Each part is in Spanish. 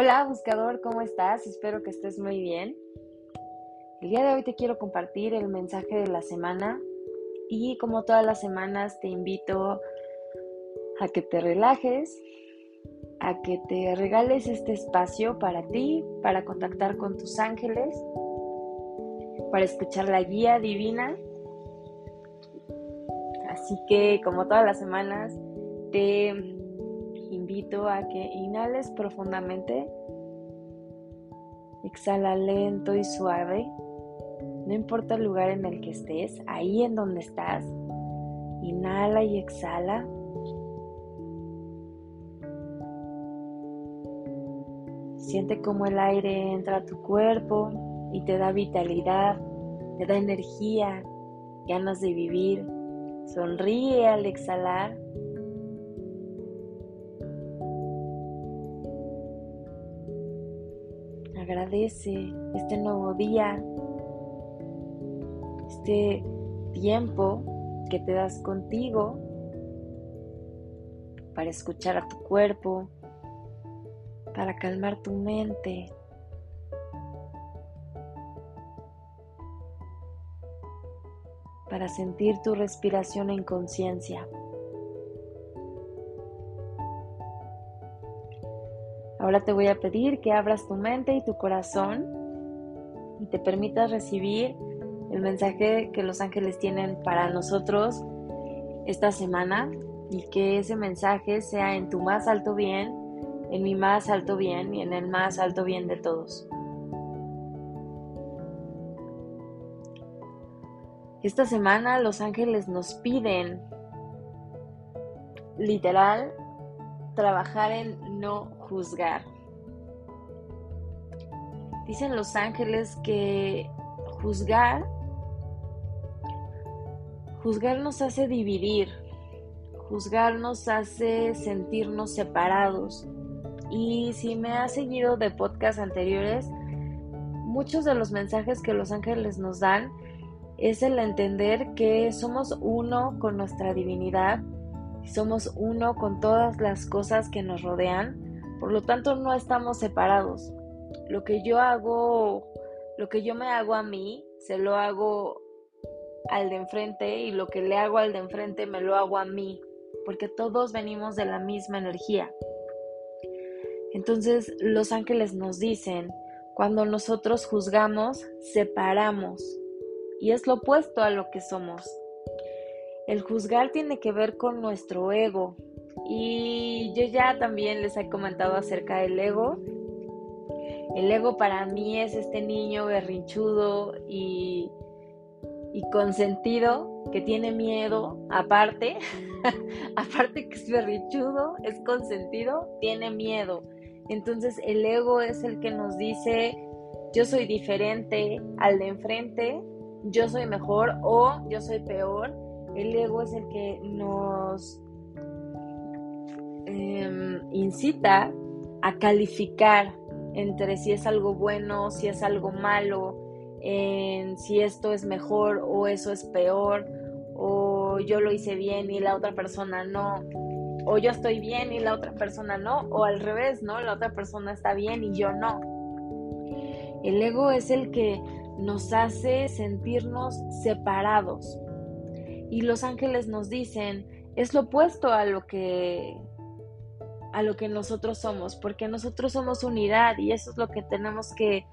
Hola buscador, ¿cómo estás? Espero que estés muy bien. El día de hoy te quiero compartir el mensaje de la semana y como todas las semanas te invito a que te relajes, a que te regales este espacio para ti, para contactar con tus ángeles, para escuchar la guía divina. Así que como todas las semanas te invito a que inhales profundamente, exhala lento y suave, no importa el lugar en el que estés, ahí en donde estás, inhala y exhala. Siente cómo el aire entra a tu cuerpo y te da vitalidad, te da energía, ganas de vivir. Sonríe al exhalar Este nuevo día, este tiempo que te das contigo para escuchar a tu cuerpo, para calmar tu mente. para sentir tu respiración en conciencia. Ahora te voy a pedir que abras tu mente y tu corazón y te permitas recibir el mensaje que los ángeles tienen para nosotros esta semana y que ese mensaje sea en tu más alto bien, en mi más alto bien y en el más alto bien de todos. Esta semana los ángeles nos piden literal trabajar en no juzgar. Dicen los ángeles que juzgar, juzgar nos hace dividir, juzgar nos hace sentirnos separados. Y si me has seguido de podcasts anteriores, muchos de los mensajes que los ángeles nos dan es el entender que somos uno con nuestra divinidad, somos uno con todas las cosas que nos rodean por lo tanto, no estamos separados. Lo que yo hago, lo que yo me hago a mí, se lo hago al de enfrente y lo que le hago al de enfrente me lo hago a mí, porque todos venimos de la misma energía. Entonces, los ángeles nos dicen, cuando nosotros juzgamos, separamos, y es lo opuesto a lo que somos. El juzgar tiene que ver con nuestro ego, y yo ya también les he comentado acerca del ego. El ego para mí es este niño berrinchudo y, y consentido que tiene miedo, aparte, aparte que es berrinchudo, es consentido, tiene miedo. Entonces el ego es el que nos dice, yo soy diferente al de enfrente, yo soy mejor o yo soy peor. El ego es el que nos Em, incita a calificar entre si es algo bueno, si es algo malo, si esto es mejor o eso es peor, o yo lo hice bien y la otra persona no, o yo estoy bien y la otra persona no, o al revés, ¿no? La otra persona está bien y yo no. El ego es el que nos hace sentirnos separados. Y los ángeles nos dicen, es lo opuesto a lo que a lo que nosotros somos, porque nosotros somos unidad y eso es lo que tenemos que,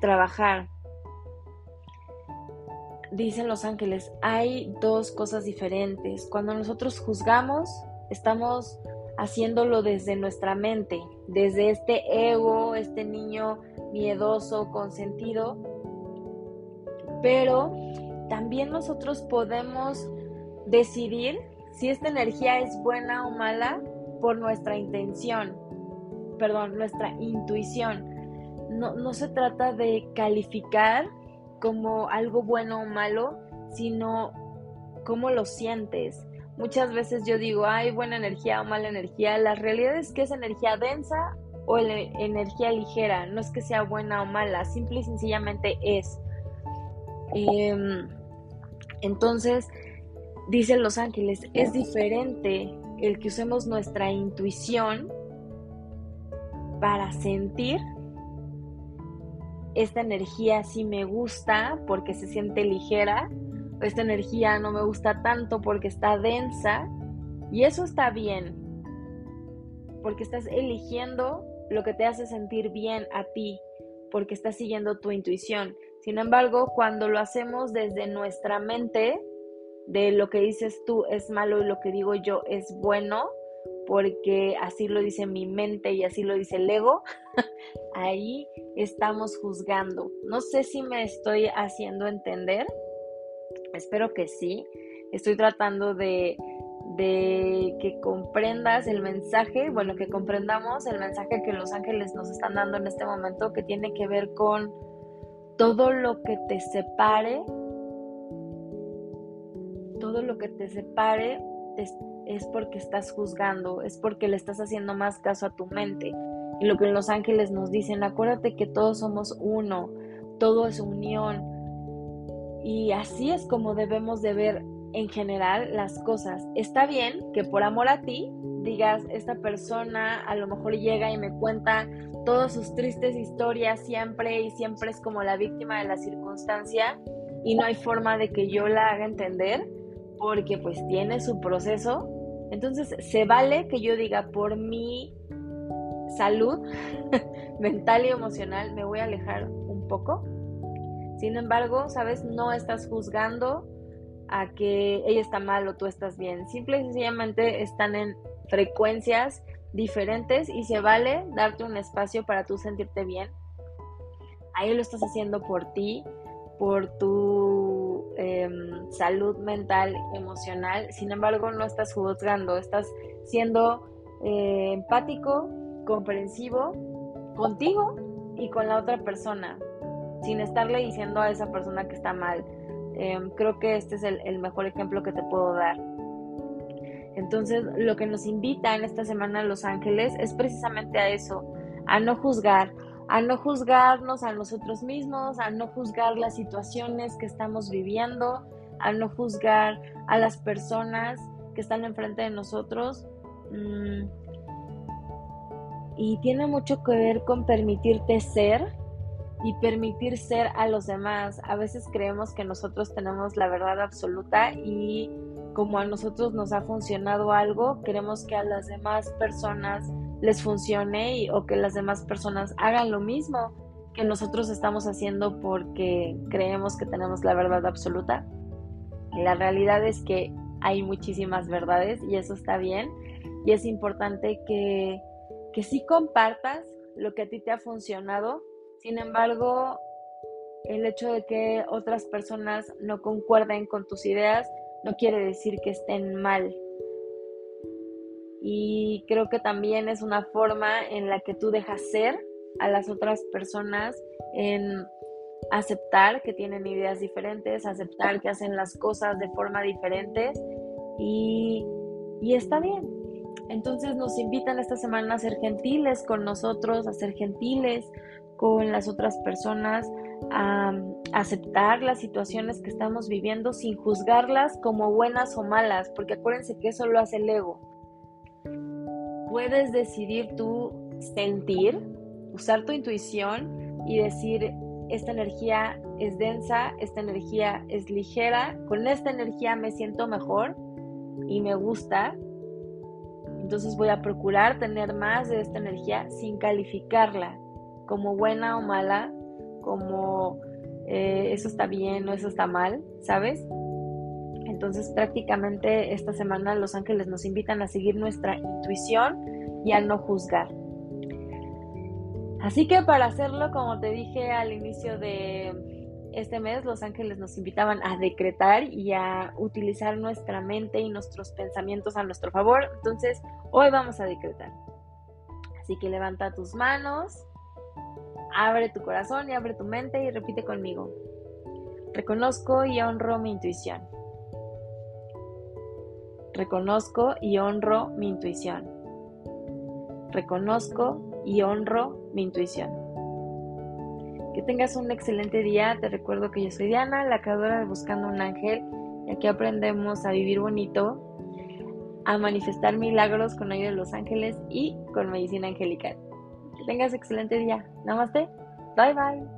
trabajar. Dicen los ángeles, hay dos cosas diferentes. Cuando nosotros juzgamos, estamos haciéndolo desde nuestra mente, desde este ego, este niño miedoso, consentido. Pero también nosotros podemos decidir si esta energía es buena o mala por nuestra intención, perdón, nuestra intuición. No, no se trata de calificar como algo bueno o malo, sino cómo lo sientes. Muchas veces yo digo, hay buena energía o mala energía. La realidad es que es energía densa o energía ligera. No es que sea buena o mala, simple y sencillamente es. Em, entonces, dicen los ángeles, es diferente el que usemos nuestra intuición para sentir esta energía sí me gusta porque se siente ligera, esta energía no me gusta tanto porque está densa, y eso está bien, porque estás eligiendo lo que te hace sentir bien a ti, porque estás siguiendo tu intuición. Sin embargo, cuando lo hacemos desde nuestra mente, de lo que dices tú es malo y lo que digo yo es bueno, porque así lo dice mi mente y así lo dice el ego, ahí estamos juzgando. No sé si me estoy haciendo entender, espero que sí. Estoy tratando de, de que comprendas el mensaje, bueno, que comprendamos el mensaje que los ángeles nos están dando en este momento, que tiene que ver con todo lo que te separe, que te separe es porque estás juzgando, es porque le estás haciendo más caso a tu mente. Y lo que los ángeles nos dicen, acuérdate que todos somos uno, todo es unión. Y así es como debemos de ver en general las cosas. Está bien que por amor a ti digas, esta persona a lo mejor llega y me cuenta todas sus tristes historias siempre y siempre es como la víctima de la circunstancia y no hay forma de que yo la haga entender porque pues tiene su proceso entonces, se vale que yo diga, por mi salud mental y emocional, me voy a alejar un poco. Sin embargo, sabes, no estás juzgando a que ella está mal o tú estás bien. Simple y sencillamente están en frecuencias diferentes y se vale darte un espacio para tú sentirte bien. Ahí lo estás haciendo por ti, por tu em, salud mental, emocional. Sin embargo, no estás juzgando, estás siendo eh, empático, comprensivo contigo y con la otra persona, sin estarle diciendo a esa persona que está mal. Em, creo que este es el, el mejor ejemplo que te puedo dar. Entonces, lo que nos invita en esta semana a Los Ángeles es precisamente a eso, a no juzgar, a no juzgarnos a nosotros mismos, a no juzgar las situaciones que estamos viviendo, a no juzgar a las personas que están enfrente de nosotros. Mm, y tiene mucho que ver con permitirte ser y permitir ser a los demás. A veces creemos que nosotros tenemos la verdad absoluta y como a nosotros nos ha funcionado algo, queremos que a las demás personas les funcione o que las demás personas hagan lo mismo que nosotros estamos haciendo porque creemos que tenemos la verdad absoluta. la realidad es que hay muchísimas verdades y eso está bien y es importante que, que sí compartas lo que a ti te ha funcionado. Sin embargo, el hecho de que otras personas no concuerden con tus ideas no quiere decir que estén mal y creo que también es una forma en la que tú dejas ser a las otras personas en aceptar que tienen ideas diferentes, aceptar que hacen las cosas de forma diferente y, y está bien. Entonces nos invitan esta semana a ser gentiles con nosotros, a ser gentiles con las otras personas, a aceptar las situaciones que estamos viviendo sin juzgarlas como buenas o malas, porque acuérdense que eso lo hace el ego puedes decidir tú sentir, usar tu intuición y decir, esta energía es densa, esta energía es ligera, con esta energía me siento mejor y me gusta. Entonces voy a procurar tener más de esta energía sin calificarla como buena o mala, como eh, eso está bien o eso está mal, ¿sabes? Entonces prácticamente esta semana los ángeles nos invitan a seguir nuestra intuición y a no juzgar. Así que para hacerlo, como te dije al inicio de este mes, los ángeles nos invitaban a decretar y a utilizar nuestra mente y nuestros pensamientos a nuestro favor. Entonces, hoy vamos a decretar. Así que levanta tus manos, abre tu corazón y abre tu mente y repite conmigo. Reconozco y honro mi intuición. Reconozco y honro mi intuición. Reconozco y honro mi intuición. Que tengas un excelente día. Te recuerdo que yo soy Diana, la creadora de Buscando un Ángel. Y aquí aprendemos a vivir bonito, a manifestar milagros con ayuda de los ángeles y con medicina angelical. Que tengas excelente día. Namaste. Bye bye.